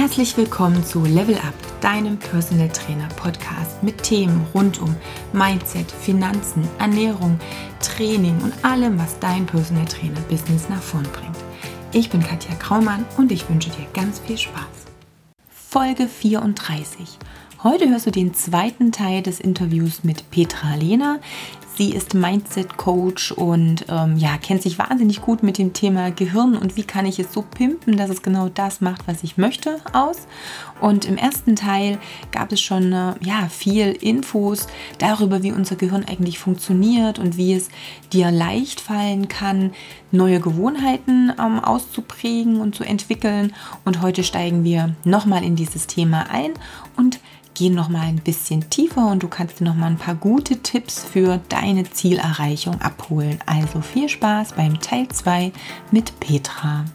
Herzlich willkommen zu Level Up, deinem Personal Trainer Podcast mit Themen rund um Mindset, Finanzen, Ernährung, Training und allem, was dein Personal Trainer Business nach vorn bringt. Ich bin Katja Kraumann und ich wünsche dir ganz viel Spaß. Folge 34. Heute hörst du den zweiten Teil des Interviews mit Petra Lehner. Sie ist Mindset-Coach und ähm, ja, kennt sich wahnsinnig gut mit dem Thema Gehirn und wie kann ich es so pimpen, dass es genau das macht, was ich möchte, aus. Und im ersten Teil gab es schon äh, ja, viel Infos darüber, wie unser Gehirn eigentlich funktioniert und wie es dir leicht fallen kann, neue Gewohnheiten ähm, auszuprägen und zu entwickeln. Und heute steigen wir nochmal in dieses Thema ein und gehen noch mal ein bisschen tiefer und du kannst dir noch mal ein paar gute Tipps für deine Zielerreichung abholen. Also viel Spaß beim Teil 2 mit Petra.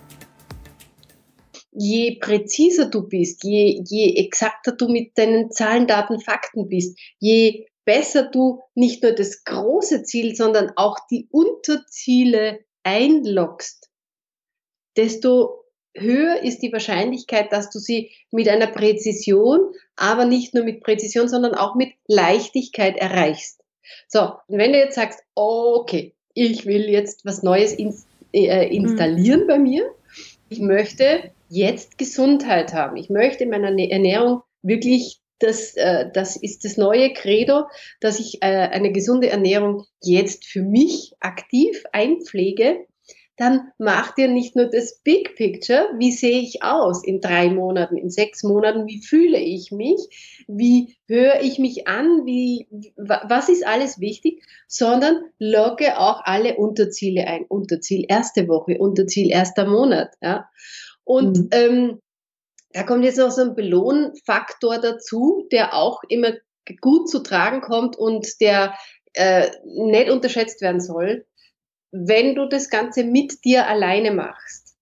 Je präziser du bist, je, je exakter du mit deinen Zahlen, Daten, Fakten bist, je besser du nicht nur das große Ziel, sondern auch die Unterziele einloggst, desto höher ist die Wahrscheinlichkeit, dass du sie mit einer Präzision, aber nicht nur mit Präzision, sondern auch mit Leichtigkeit erreichst. So, und wenn du jetzt sagst, okay, ich will jetzt was Neues ins, äh, installieren mhm. bei mir, ich möchte jetzt Gesundheit haben, ich möchte in meiner Ernährung wirklich das, äh, das ist das neue Credo, dass ich äh, eine gesunde Ernährung jetzt für mich aktiv einpflege dann mach dir nicht nur das Big Picture, wie sehe ich aus in drei Monaten, in sechs Monaten, wie fühle ich mich, wie höre ich mich an, wie, was ist alles wichtig, sondern logge auch alle Unterziele ein. Unterziel erste Woche, Unterziel erster Monat. Ja. Und mhm. ähm, da kommt jetzt noch so ein Belohnfaktor dazu, der auch immer gut zu tragen kommt und der äh, nicht unterschätzt werden soll wenn du das Ganze mit dir alleine machst,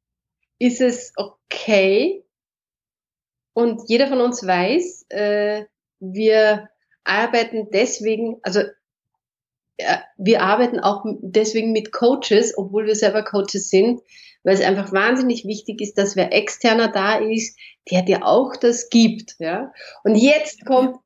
ist es okay. Und jeder von uns weiß, äh, wir arbeiten deswegen, also äh, wir arbeiten auch deswegen mit Coaches, obwohl wir selber Coaches sind, weil es einfach wahnsinnig wichtig ist, dass wer externer da ist, der dir auch das gibt. Ja? Und jetzt kommt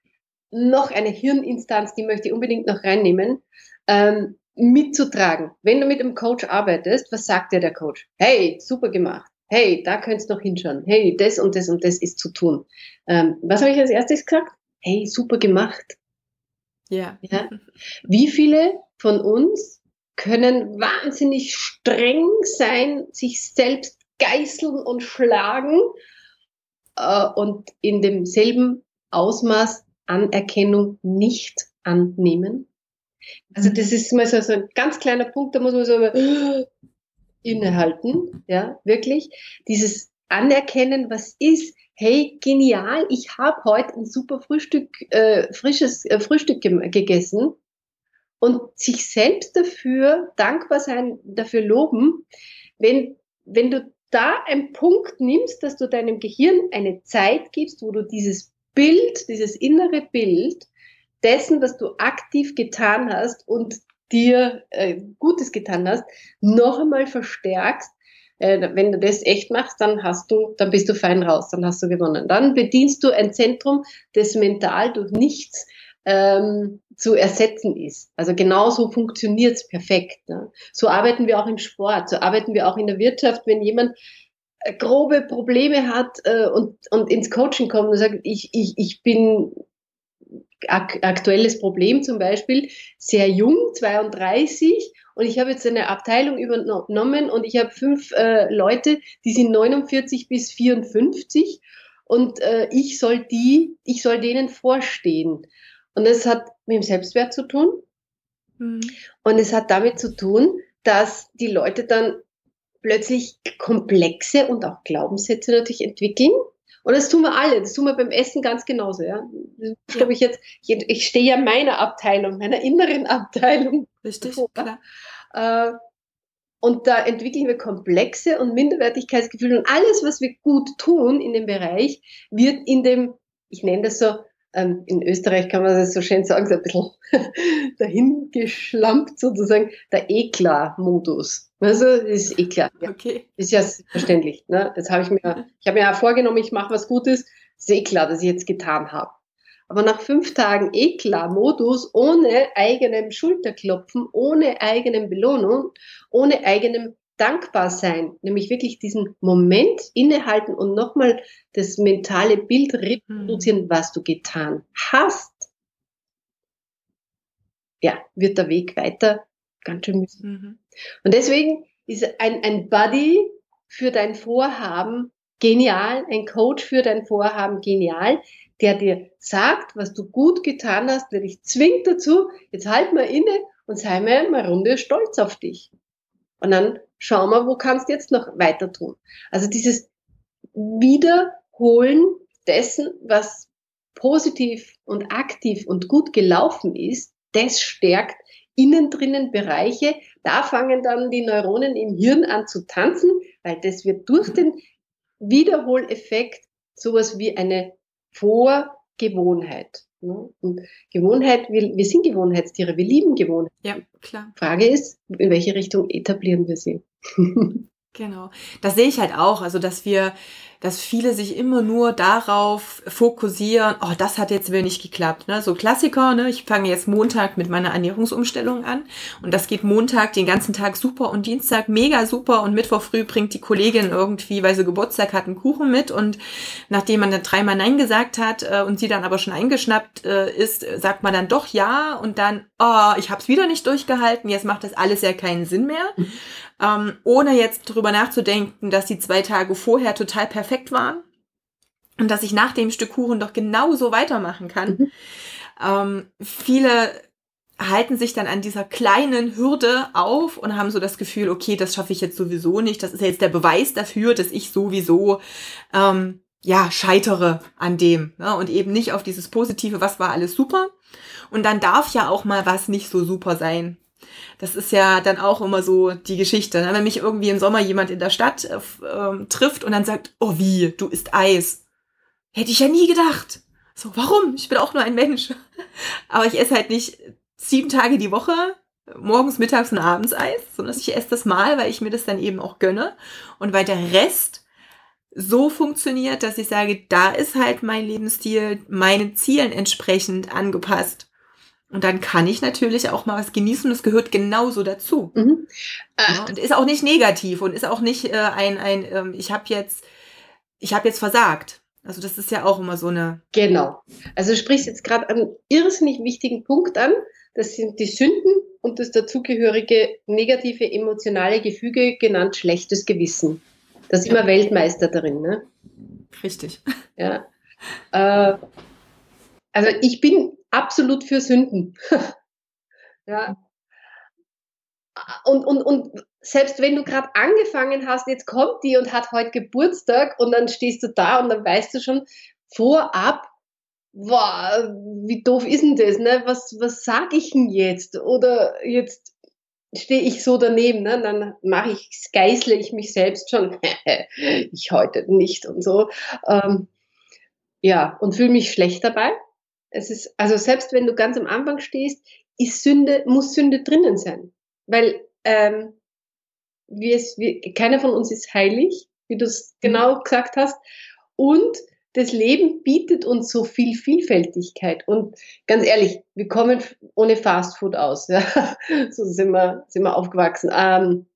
noch eine Hirninstanz, die möchte ich unbedingt noch reinnehmen. Ähm, mitzutragen. Wenn du mit einem Coach arbeitest, was sagt dir der Coach? Hey, super gemacht. Hey, da könntest du noch hinschauen. Hey, das und das und das ist zu tun. Ähm, was habe ich als erstes gesagt? Hey, super gemacht. Ja. ja. Wie viele von uns können wahnsinnig streng sein, sich selbst geißeln und schlagen äh, und in demselben Ausmaß Anerkennung nicht annehmen? Also das ist mal so, so ein ganz kleiner Punkt, da muss man so innehalten, ja, wirklich. Dieses Anerkennen, was ist, hey, genial, ich habe heute ein super Frühstück, äh, frisches äh, Frühstück ge gegessen und sich selbst dafür dankbar sein, dafür loben, wenn, wenn du da einen Punkt nimmst, dass du deinem Gehirn eine Zeit gibst, wo du dieses Bild, dieses innere Bild dessen, was du aktiv getan hast und dir äh, Gutes getan hast, noch einmal verstärkst. Äh, wenn du das echt machst, dann hast du, dann bist du fein raus, dann hast du gewonnen. Dann bedienst du ein Zentrum, das mental durch nichts ähm, zu ersetzen ist. Also genauso funktioniert es perfekt. Ne? So arbeiten wir auch im Sport, so arbeiten wir auch in der Wirtschaft, wenn jemand äh, grobe Probleme hat äh, und, und ins Coaching kommt und sagt, ich, ich, ich bin ak aktuelles Problem zum Beispiel, sehr jung, 32, und ich habe jetzt eine Abteilung übernommen und ich habe fünf äh, Leute, die sind 49 bis 54 und äh, ich soll die, ich soll denen vorstehen. Und das hat mit dem Selbstwert zu tun. Mhm. Und es hat damit zu tun, dass die Leute dann plötzlich komplexe und auch Glaubenssätze natürlich entwickeln und das tun wir alle, das tun wir beim Essen ganz genauso. Ja. Das glaube ich jetzt, ich, ich stehe ja meiner Abteilung, meiner inneren Abteilung. Richtig, vor. Äh, und da entwickeln wir Komplexe und Minderwertigkeitsgefühle und alles, was wir gut tun in dem Bereich, wird in dem, ich nenne das so, ähm, in Österreich kann man das so schön sagen, so ein bisschen dahingeschlampt sozusagen, der Eklar-Modus. Also, das ist eh klar. Ja. Okay. Ist ja verständlich. Ne? Das habe ich mir, ich habe mir ja vorgenommen, ich mache was Gutes. Ist eh klar, dass ich jetzt getan habe. Aber nach fünf Tagen Eklat-Modus, ohne eigenem Schulterklopfen, ohne eigenem Belohnung, ohne eigenem Dankbarsein, nämlich wirklich diesen Moment innehalten und nochmal das mentale Bild reproduzieren, mhm. was du getan hast, ja, wird der Weg weiter ganz schön müssen. Mhm. Und deswegen ist ein, ein Buddy für dein Vorhaben genial, ein Coach für dein Vorhaben genial, der dir sagt, was du gut getan hast, der dich zwingt dazu, jetzt halt mal inne und sei mal eine Runde stolz auf dich. Und dann schau mal, wo kannst du jetzt noch weiter tun. Also dieses Wiederholen dessen, was positiv und aktiv und gut gelaufen ist, das stärkt innen drinnen Bereiche. Da fangen dann die Neuronen im Hirn an zu tanzen, weil das wird durch den Wiederholeffekt sowas wie eine Vorgewohnheit. Ne? Und Gewohnheit, wir, wir sind Gewohnheitstiere, wir lieben Gewohnheit. Ja, klar. Frage ist, in welche Richtung etablieren wir sie? genau. Das sehe ich halt auch. Also, dass wir dass viele sich immer nur darauf fokussieren, oh, das hat jetzt wieder nicht geklappt. Ne? So Klassiker, ne? ich fange jetzt Montag mit meiner Ernährungsumstellung an und das geht Montag den ganzen Tag super und Dienstag mega super und Mittwoch früh bringt die Kollegin irgendwie, weil sie Geburtstag hat, einen Kuchen mit und nachdem man dann dreimal Nein gesagt hat äh, und sie dann aber schon eingeschnappt äh, ist, sagt man dann doch ja und dann, oh, ich habe es wieder nicht durchgehalten, jetzt macht das alles ja keinen Sinn mehr. Ähm, ohne jetzt drüber nachzudenken, dass die zwei Tage vorher total perfekt waren und dass ich nach dem Stück Kuchen doch genauso weitermachen kann. Mhm. Ähm, viele halten sich dann an dieser kleinen Hürde auf und haben so das Gefühl, okay, das schaffe ich jetzt sowieso nicht. Das ist jetzt der Beweis dafür, dass ich sowieso ähm, ja scheitere an dem ne? und eben nicht auf dieses Positive, was war alles super. Und dann darf ja auch mal was nicht so super sein. Das ist ja dann auch immer so die Geschichte. Ne? Wenn mich irgendwie im Sommer jemand in der Stadt äh, ähm, trifft und dann sagt, oh wie, du isst Eis. Hätte ich ja nie gedacht. So, warum? Ich bin auch nur ein Mensch. Aber ich esse halt nicht sieben Tage die Woche, morgens, mittags und abends Eis, sondern ich esse das mal, weil ich mir das dann eben auch gönne. Und weil der Rest so funktioniert, dass ich sage, da ist halt mein Lebensstil meinen Zielen entsprechend angepasst. Und dann kann ich natürlich auch mal was genießen. Das gehört genauso dazu. Mhm. Ja, und ist auch nicht negativ und ist auch nicht äh, ein, ein ähm, ich habe jetzt, ich habe jetzt versagt. Also das ist ja auch immer so eine. Genau. Also du sprichst jetzt gerade einen irrsinnig wichtigen Punkt an. Das sind die Sünden und das dazugehörige negative emotionale Gefüge, genannt schlechtes Gewissen. Da sind wir Weltmeister darin, ne? Richtig. Ja. Äh, also ich bin absolut für Sünden. ja. Und, und, und selbst wenn du gerade angefangen hast, jetzt kommt die und hat heute Geburtstag und dann stehst du da und dann weißt du schon vorab, wow, wie doof ist denn das? Ne? Was, was sage ich denn jetzt? Oder jetzt stehe ich so daneben, ne? dann mache ich, geißle ich mich selbst schon, ich heute nicht und so. Ähm, ja, und fühle mich schlecht dabei. Es ist, also selbst wenn du ganz am Anfang stehst, ist Sünde, muss Sünde drinnen sein. Weil ähm, wir es, wir, keiner von uns ist heilig, wie du es mhm. genau gesagt hast. Und das Leben bietet uns so viel Vielfältigkeit. Und ganz ehrlich, wir kommen ohne Fastfood aus. Ja? So sind wir, sind wir aufgewachsen. Ähm,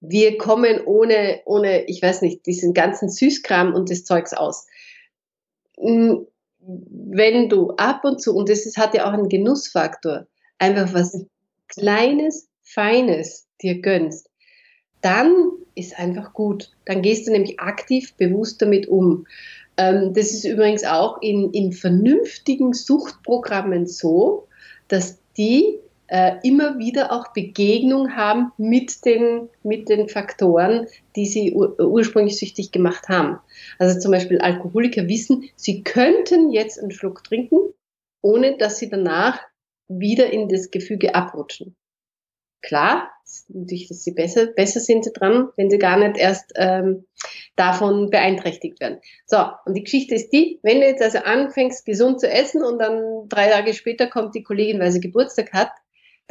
wir kommen ohne, ohne, ich weiß nicht, diesen ganzen Süßkram und das Zeugs aus. Wenn du ab und zu, und das hat ja auch einen Genussfaktor, einfach was Kleines, Feines dir gönnst, dann ist einfach gut. Dann gehst du nämlich aktiv, bewusst damit um. Ähm, das ist übrigens auch in, in vernünftigen Suchtprogrammen so, dass die äh, immer wieder auch Begegnung haben mit den, mit den Faktoren, die sie ur ursprünglich süchtig gemacht haben. Also zum Beispiel Alkoholiker wissen, sie könnten jetzt einen Schluck trinken, ohne dass sie danach wieder in das Gefüge abrutschen. Klar, natürlich, dass sie besser, besser sind sie dran, wenn sie gar nicht erst ähm, davon beeinträchtigt werden. So, und die Geschichte ist die, wenn du jetzt also anfängst, gesund zu essen und dann drei Tage später kommt die Kollegin, weil sie Geburtstag hat,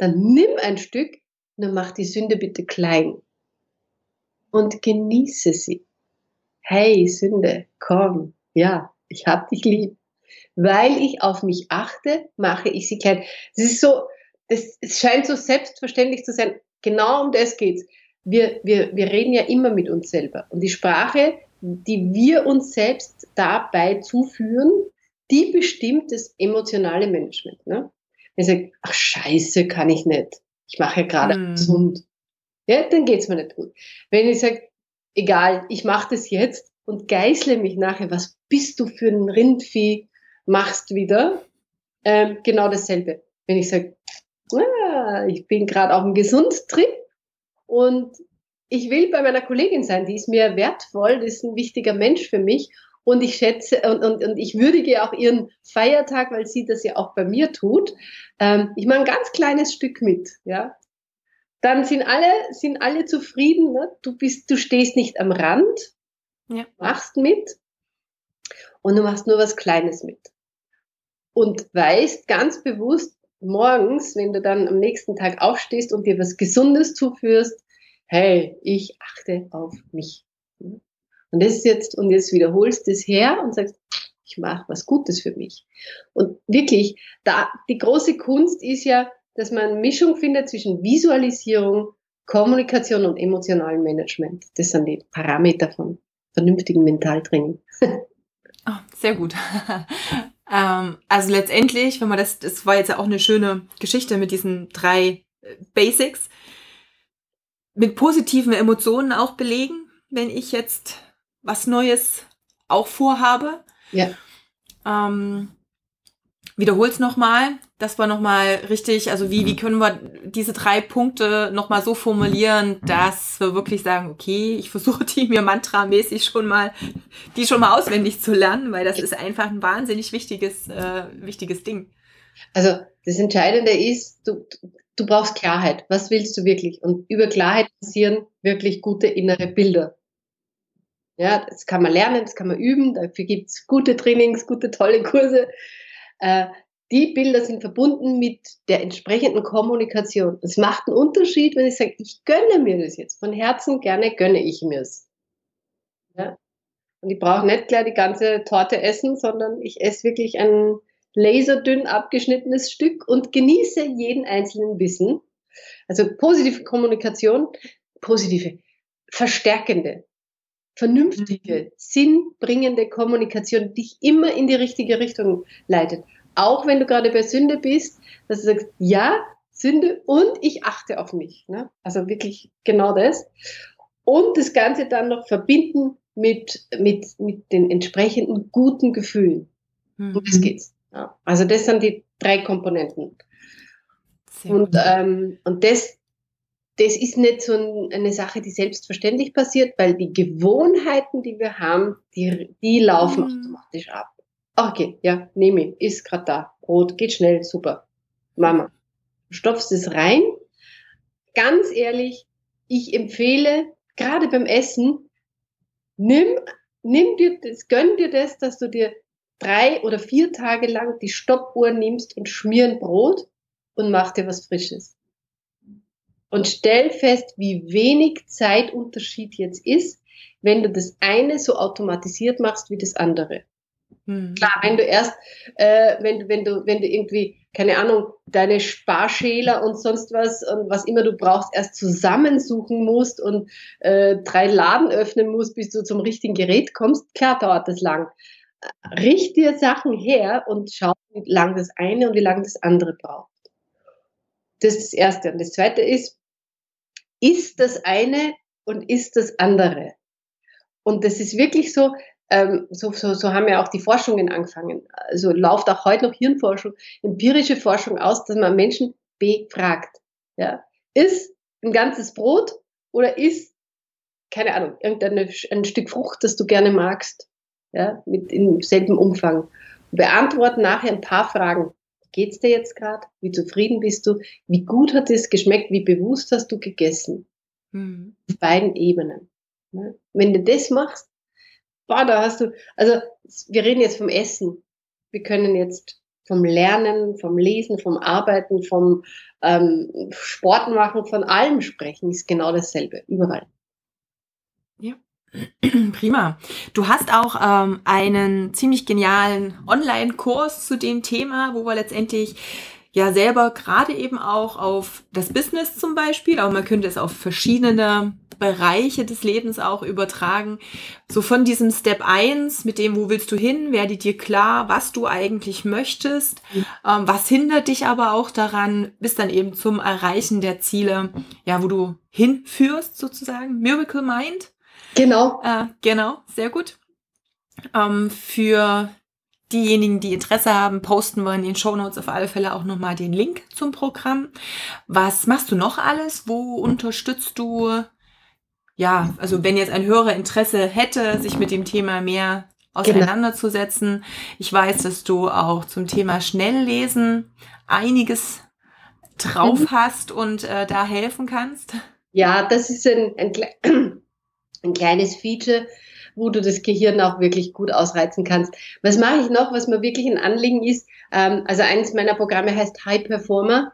dann nimm ein Stück, nur mach die Sünde bitte klein und genieße sie. Hey Sünde, komm, ja, ich hab dich lieb. Weil ich auf mich achte, mache ich sie klein. Es ist so, es, es scheint so selbstverständlich zu sein. Genau um das geht's. Wir, wir, wir reden ja immer mit uns selber. Und die Sprache, die wir uns selbst dabei zuführen, die bestimmt das emotionale Management. Ne? Wenn ich sage, ach scheiße, kann ich nicht. Ich mache ja gerade mm. gesund. Ja, dann geht's mir nicht gut. Wenn ich sage, egal, ich mache das jetzt und geißle mich nachher, was bist du für ein Rindvieh, machst wieder, ähm, genau dasselbe. Wenn ich sage, ah, ich bin gerade auf einem Gesundtrip und ich will bei meiner Kollegin sein, die ist mir wertvoll, die ist ein wichtiger Mensch für mich und ich schätze und, und, und ich würdige auch ihren Feiertag, weil sie das ja auch bei mir tut. Ähm, ich mache ein ganz kleines Stück mit, ja. Dann sind alle, sind alle zufrieden. Ne? Du bist, du stehst nicht am Rand, ja. machst mit und du machst nur was Kleines mit. Und weißt ganz bewusst morgens, wenn du dann am nächsten Tag aufstehst und dir was Gesundes zuführst, hey, ich achte auf mich. Und das ist jetzt, und jetzt wiederholst du es her und sagst, ich mache was Gutes für mich. Und wirklich, da, die große Kunst ist ja, dass man Mischung findet zwischen Visualisierung, Kommunikation und emotionalem Management. Das sind die Parameter von vernünftigen Mentaltraining. Oh, sehr gut. ähm, also letztendlich, wenn man das, das war jetzt ja auch eine schöne Geschichte mit diesen drei äh, Basics, mit positiven Emotionen auch belegen, wenn ich jetzt was Neues auch vorhabe. Ja. Ähm, Wiederhol's nochmal. Das war nochmal richtig. Also wie, wie können wir diese drei Punkte nochmal so formulieren, dass wir wirklich sagen, okay, ich versuche die mir mantramäßig schon mal, die schon mal auswendig zu lernen, weil das ist einfach ein wahnsinnig wichtiges, äh, wichtiges Ding. Also das Entscheidende ist, du, du brauchst Klarheit. Was willst du wirklich? Und über Klarheit passieren wirklich gute innere Bilder. Ja, das kann man lernen, das kann man üben, dafür gibt's gute Trainings, gute, tolle Kurse. Äh, die Bilder sind verbunden mit der entsprechenden Kommunikation. Es macht einen Unterschied, wenn ich sage, ich gönne mir das jetzt. Von Herzen gerne gönne ich mir es. Ja? Und ich brauche nicht gleich die ganze Torte essen, sondern ich esse wirklich ein laserdünn abgeschnittenes Stück und genieße jeden einzelnen Bissen. Also positive Kommunikation, positive, verstärkende, vernünftige, mhm. sinnbringende Kommunikation, die dich immer in die richtige Richtung leitet. Auch wenn du gerade bei Sünde bist, dass du sagst, ja, Sünde und ich achte auf mich. Ne? Also wirklich genau das. Und das Ganze dann noch verbinden mit, mit, mit den entsprechenden guten Gefühlen. Mhm. Um das geht's. Ja. Also das sind die drei Komponenten. Sehr und, ähm, und das, das ist nicht so eine Sache, die selbstverständlich passiert, weil die Gewohnheiten, die wir haben, die, die laufen mhm. automatisch ab. Okay, ja, nehme ich, ist gerade da. Brot, geht schnell, super. Mama, stopfst es rein. Ganz ehrlich, ich empfehle, gerade beim Essen, nimm, nimm dir das, gönn dir das, dass du dir drei oder vier Tage lang die Stoppuhr nimmst und schmier ein Brot und mach dir was Frisches und stell fest, wie wenig Zeitunterschied jetzt ist, wenn du das eine so automatisiert machst wie das andere. Hm. Klar, wenn du erst, äh, wenn, wenn, du, wenn du irgendwie, keine Ahnung, deine Sparschäler und sonst was und was immer du brauchst, erst zusammensuchen musst und äh, drei Laden öffnen musst, bis du zum richtigen Gerät kommst, klar dauert das lang. Richt dir Sachen her und schau, wie lang das eine und wie lang das andere braucht. Das ist das Erste. Und das Zweite ist, ist das eine und ist das andere. Und das ist wirklich so, ähm, so, so, so haben ja auch die Forschungen angefangen. Also läuft auch heute noch Hirnforschung, empirische Forschung aus, dass man Menschen befragt. Ja? Ist ein ganzes Brot oder ist, keine Ahnung, irgendein ein Stück Frucht, das du gerne magst, ja, mit im selben Umfang. Beantworten nachher ein paar Fragen geht's dir jetzt gerade? Wie zufrieden bist du? Wie gut hat es geschmeckt? Wie bewusst hast du gegessen? Mhm. Auf beiden Ebenen. Ne? Wenn du das machst, boah, da hast du, also wir reden jetzt vom Essen. Wir können jetzt vom Lernen, vom Lesen, vom Arbeiten, vom ähm, Sport machen, von allem sprechen, ist genau dasselbe, überall. Ja. Prima. Du hast auch ähm, einen ziemlich genialen Online-Kurs zu dem Thema, wo wir letztendlich ja selber gerade eben auch auf das Business zum Beispiel, aber man könnte es auf verschiedene Bereiche des Lebens auch übertragen. So von diesem Step 1 mit dem, wo willst du hin, werde dir klar, was du eigentlich möchtest, ähm, was hindert dich aber auch daran, bis dann eben zum Erreichen der Ziele, ja, wo du hinführst sozusagen. Miracle Mind. Genau. Äh, genau, sehr gut. Ähm, für diejenigen, die Interesse haben, posten wir in den Show Notes auf alle Fälle auch nochmal den Link zum Programm. Was machst du noch alles? Wo unterstützt du ja, also wenn jetzt ein Hörer Interesse hätte, sich mit dem Thema mehr auseinanderzusetzen. Genau. Ich weiß, dass du auch zum Thema Schnelllesen einiges drauf mhm. hast und äh, da helfen kannst. Ja, das ist ein, ein, ein kleines Feature, wo du das Gehirn auch wirklich gut ausreizen kannst. Was mache ich noch, was mir wirklich ein Anliegen ist? Ähm, also eines meiner Programme heißt High Performer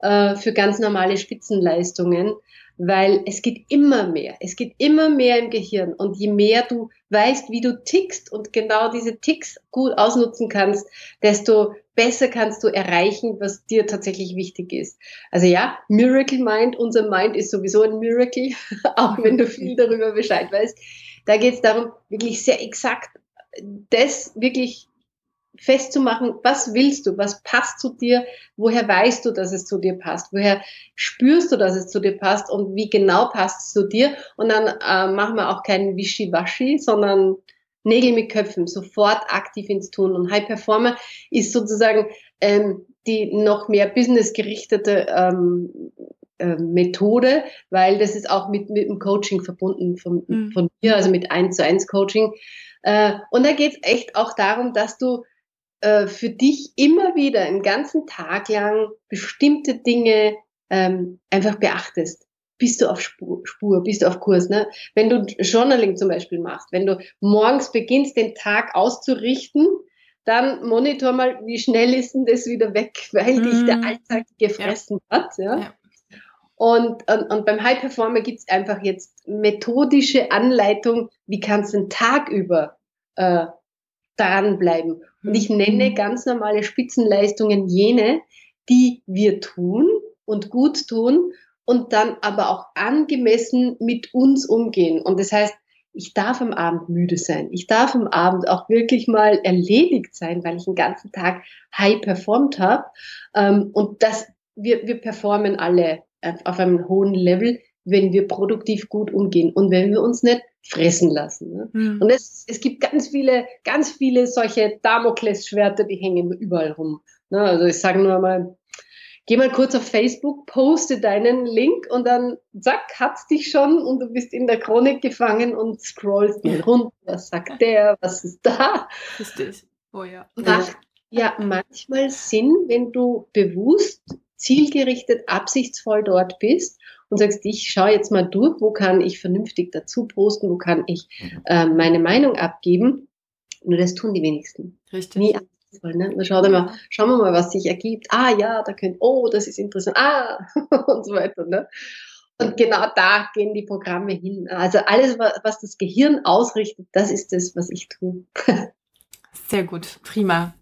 äh, für ganz normale Spitzenleistungen weil es geht immer mehr. Es geht immer mehr im Gehirn. Und je mehr du weißt, wie du tickst und genau diese Ticks gut ausnutzen kannst, desto besser kannst du erreichen, was dir tatsächlich wichtig ist. Also ja, Miracle Mind, unser Mind ist sowieso ein Miracle, auch wenn du viel darüber Bescheid weißt. Da geht es darum, wirklich sehr exakt das wirklich festzumachen, was willst du, was passt zu dir, woher weißt du, dass es zu dir passt, woher spürst du, dass es zu dir passt und wie genau passt es zu dir. Und dann äh, machen wir auch keinen Wischiwaschi, sondern Nägel mit Köpfen, sofort aktiv ins Tun. Und High Performer ist sozusagen ähm, die noch mehr businessgerichtete ähm, äh, Methode, weil das ist auch mit, mit dem Coaching verbunden von, mhm. von mir, also mit 1 zu 1 Coaching. Äh, und da geht es echt auch darum, dass du äh, für dich immer wieder einen ganzen Tag lang bestimmte Dinge ähm, einfach beachtest. Bist du auf Spur, Spur, bist du auf Kurs. Ne? Wenn du Journaling zum Beispiel machst, wenn du morgens beginnst, den Tag auszurichten, dann monitor mal, wie schnell ist denn das wieder weg, weil mm. dich der mhm. Alltag gefressen ja. hat. Ja? ja. Und, und, und beim High Performer gibt's einfach jetzt methodische Anleitung, wie kannst du den Tag über äh, dranbleiben. Und ich nenne mhm. ganz normale Spitzenleistungen jene, die wir tun und gut tun und dann aber auch angemessen mit uns umgehen. Und das heißt, ich darf am Abend müde sein. Ich darf am Abend auch wirklich mal erledigt sein, weil ich den ganzen Tag high performt habe. Ähm, und das, wir, wir performen alle auf einem hohen Level, wenn wir produktiv gut umgehen und wenn wir uns nicht fressen lassen. Ne? Mhm. Und es, es gibt ganz viele, ganz viele solche Damoklesschwerter, die hängen überall rum. Ne? Also ich sage nur mal, geh mal kurz auf Facebook, poste deinen Link und dann zack, hat's dich schon und du bist in der Chronik gefangen und scrollst mal runter. Was sagt der? Was ist da? Richtig. Oh ja. Macht ja manchmal Sinn, wenn du bewusst, zielgerichtet, absichtsvoll dort bist und sagst, ich schaue jetzt mal durch, wo kann ich vernünftig dazu posten, wo kann ich äh, meine Meinung abgeben. Nur das tun die wenigsten. Richtig. Nie absichtsvoll, ne? Dann schau mal, schauen wir mal, was sich ergibt. Ah ja, da könnt, oh, das ist interessant. Ah, und so weiter. Ne? Und genau da gehen die Programme hin. Also alles, was das Gehirn ausrichtet, das ist das, was ich tue. Sehr gut, prima.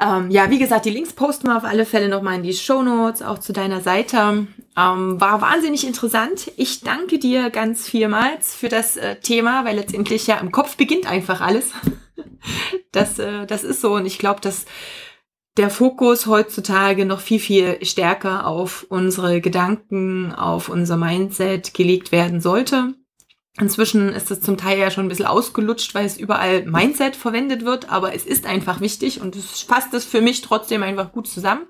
Ähm, ja, wie gesagt, die Links posten wir auf alle Fälle nochmal in die Show Notes, auch zu deiner Seite. Ähm, war wahnsinnig interessant. Ich danke dir ganz vielmals für das äh, Thema, weil letztendlich ja im Kopf beginnt einfach alles. das, äh, das ist so und ich glaube, dass der Fokus heutzutage noch viel, viel stärker auf unsere Gedanken, auf unser Mindset gelegt werden sollte. Inzwischen ist es zum Teil ja schon ein bisschen ausgelutscht, weil es überall Mindset verwendet wird, aber es ist einfach wichtig und es fasst es für mich trotzdem einfach gut zusammen.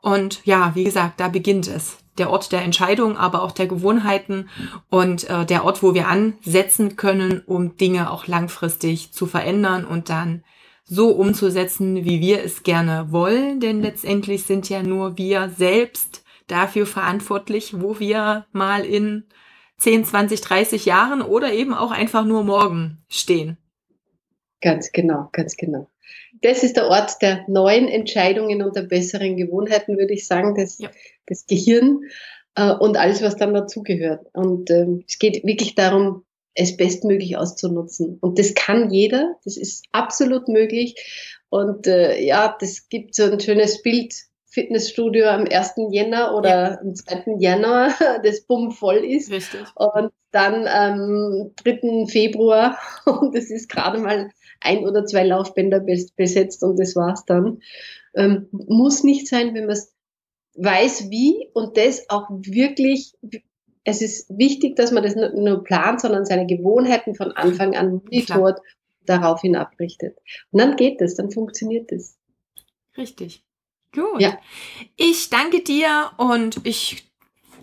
Und ja, wie gesagt, da beginnt es. Der Ort der Entscheidung, aber auch der Gewohnheiten und äh, der Ort, wo wir ansetzen können, um Dinge auch langfristig zu verändern und dann so umzusetzen, wie wir es gerne wollen. Denn letztendlich sind ja nur wir selbst dafür verantwortlich, wo wir mal in 10, 20, 30 Jahren oder eben auch einfach nur morgen stehen. Ganz genau, ganz genau. Das ist der Ort der neuen Entscheidungen und der besseren Gewohnheiten, würde ich sagen, das, ja. das Gehirn äh, und alles, was dann dazugehört. Und äh, es geht wirklich darum, es bestmöglich auszunutzen. Und das kann jeder, das ist absolut möglich. Und äh, ja, das gibt so ein schönes Bild, Fitnessstudio am 1. Jänner oder ja. am 2. Januar, das bumm voll ist. Richtig. Und dann am 3. Februar und es ist gerade mal ein oder zwei Laufbänder besetzt und das war's dann. Ähm, muss nicht sein, wenn man es weiß wie und das auch wirklich, es ist wichtig, dass man das nicht nur plant, sondern seine Gewohnheiten von Anfang an monitort, daraufhin abrichtet. Und dann geht es, dann funktioniert es. Richtig. Gut. Ja. Ich danke dir und ich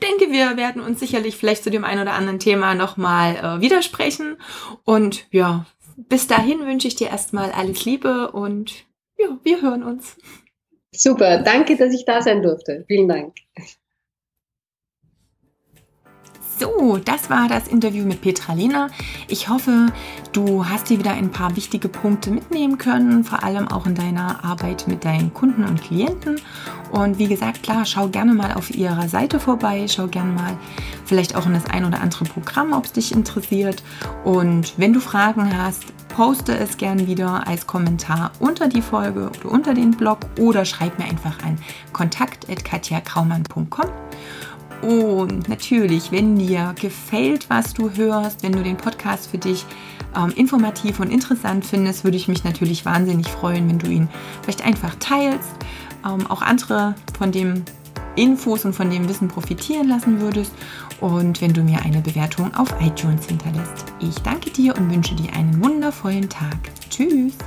denke, wir werden uns sicherlich vielleicht zu dem einen oder anderen Thema nochmal äh, widersprechen. Und ja, bis dahin wünsche ich dir erstmal alles Liebe und ja, wir hören uns. Super, danke, dass ich da sein durfte. Vielen Dank. So, das war das Interview mit Petra Lena. Ich hoffe, du hast dir wieder ein paar wichtige Punkte mitnehmen können, vor allem auch in deiner Arbeit mit deinen Kunden und Klienten. Und wie gesagt, klar, schau gerne mal auf ihrer Seite vorbei, schau gerne mal vielleicht auch in das ein oder andere Programm, ob es dich interessiert. Und wenn du Fragen hast, poste es gerne wieder als Kommentar unter die Folge oder unter den Blog oder schreib mir einfach an kontakt.katjakraumann.com. Und natürlich, wenn dir gefällt, was du hörst, wenn du den Podcast für dich ähm, informativ und interessant findest, würde ich mich natürlich wahnsinnig freuen, wenn du ihn vielleicht einfach teilst, ähm, auch andere von dem Infos und von dem Wissen profitieren lassen würdest und wenn du mir eine Bewertung auf iTunes hinterlässt. Ich danke dir und wünsche dir einen wundervollen Tag. Tschüss!